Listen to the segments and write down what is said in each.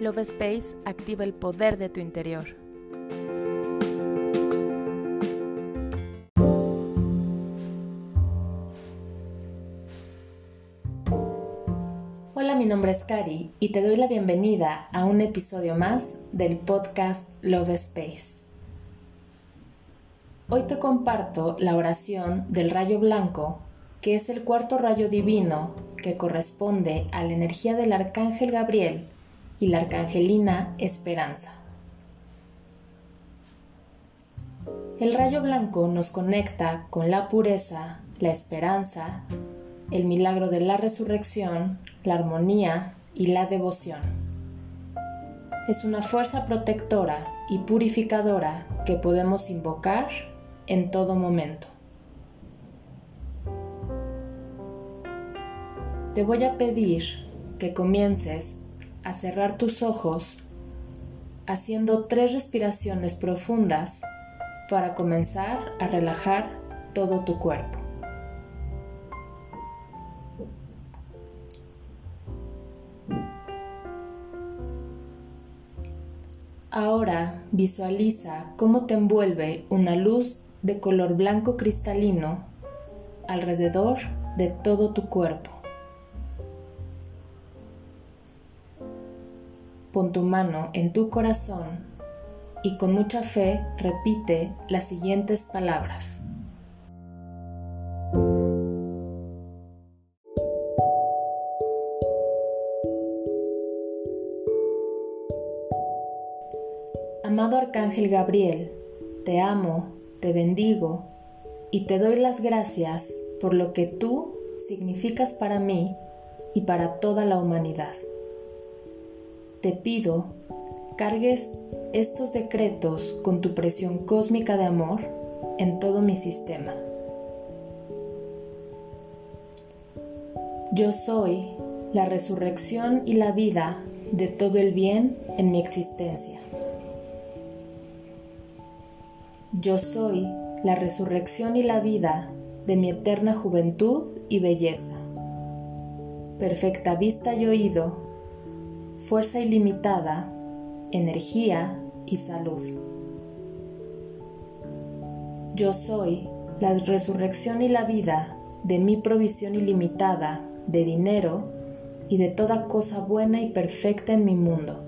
Love Space activa el poder de tu interior. Hola, mi nombre es Kari y te doy la bienvenida a un episodio más del podcast Love Space. Hoy te comparto la oración del rayo blanco, que es el cuarto rayo divino que corresponde a la energía del arcángel Gabriel y la arcangelina Esperanza. El rayo blanco nos conecta con la pureza, la esperanza, el milagro de la resurrección, la armonía y la devoción. Es una fuerza protectora y purificadora que podemos invocar en todo momento. Te voy a pedir que comiences a cerrar tus ojos haciendo tres respiraciones profundas para comenzar a relajar todo tu cuerpo. Ahora visualiza cómo te envuelve una luz de color blanco cristalino alrededor de todo tu cuerpo. Pon tu mano en tu corazón y con mucha fe repite las siguientes palabras. Amado Arcángel Gabriel, te amo, te bendigo y te doy las gracias por lo que tú significas para mí y para toda la humanidad te pido cargues estos decretos con tu presión cósmica de amor en todo mi sistema. Yo soy la resurrección y la vida de todo el bien en mi existencia. Yo soy la resurrección y la vida de mi eterna juventud y belleza. Perfecta vista y oído fuerza ilimitada, energía y salud. Yo soy la resurrección y la vida de mi provisión ilimitada de dinero y de toda cosa buena y perfecta en mi mundo.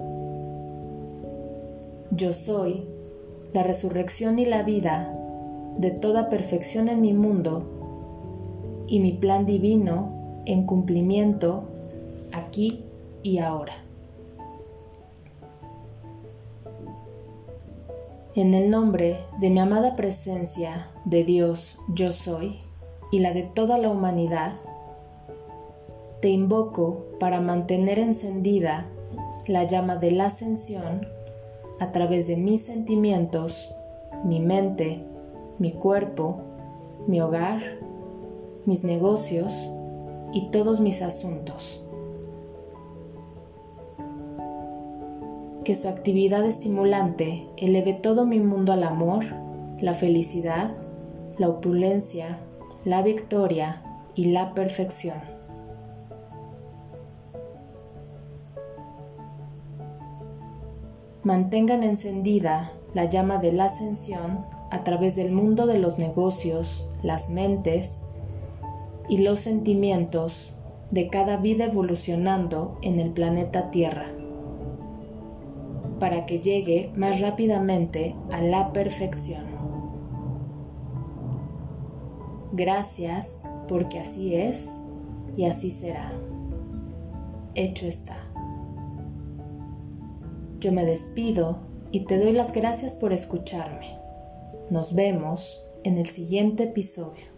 Yo soy la resurrección y la vida de toda perfección en mi mundo y mi plan divino en cumplimiento aquí y ahora. En el nombre de mi amada presencia de Dios yo soy y la de toda la humanidad, te invoco para mantener encendida la llama de la ascensión a través de mis sentimientos, mi mente, mi cuerpo, mi hogar, mis negocios y todos mis asuntos. Que su actividad estimulante eleve todo mi mundo al amor, la felicidad, la opulencia, la victoria y la perfección. Mantengan encendida la llama de la ascensión a través del mundo de los negocios, las mentes y los sentimientos de cada vida evolucionando en el planeta Tierra para que llegue más rápidamente a la perfección. Gracias porque así es y así será. Hecho está. Yo me despido y te doy las gracias por escucharme. Nos vemos en el siguiente episodio.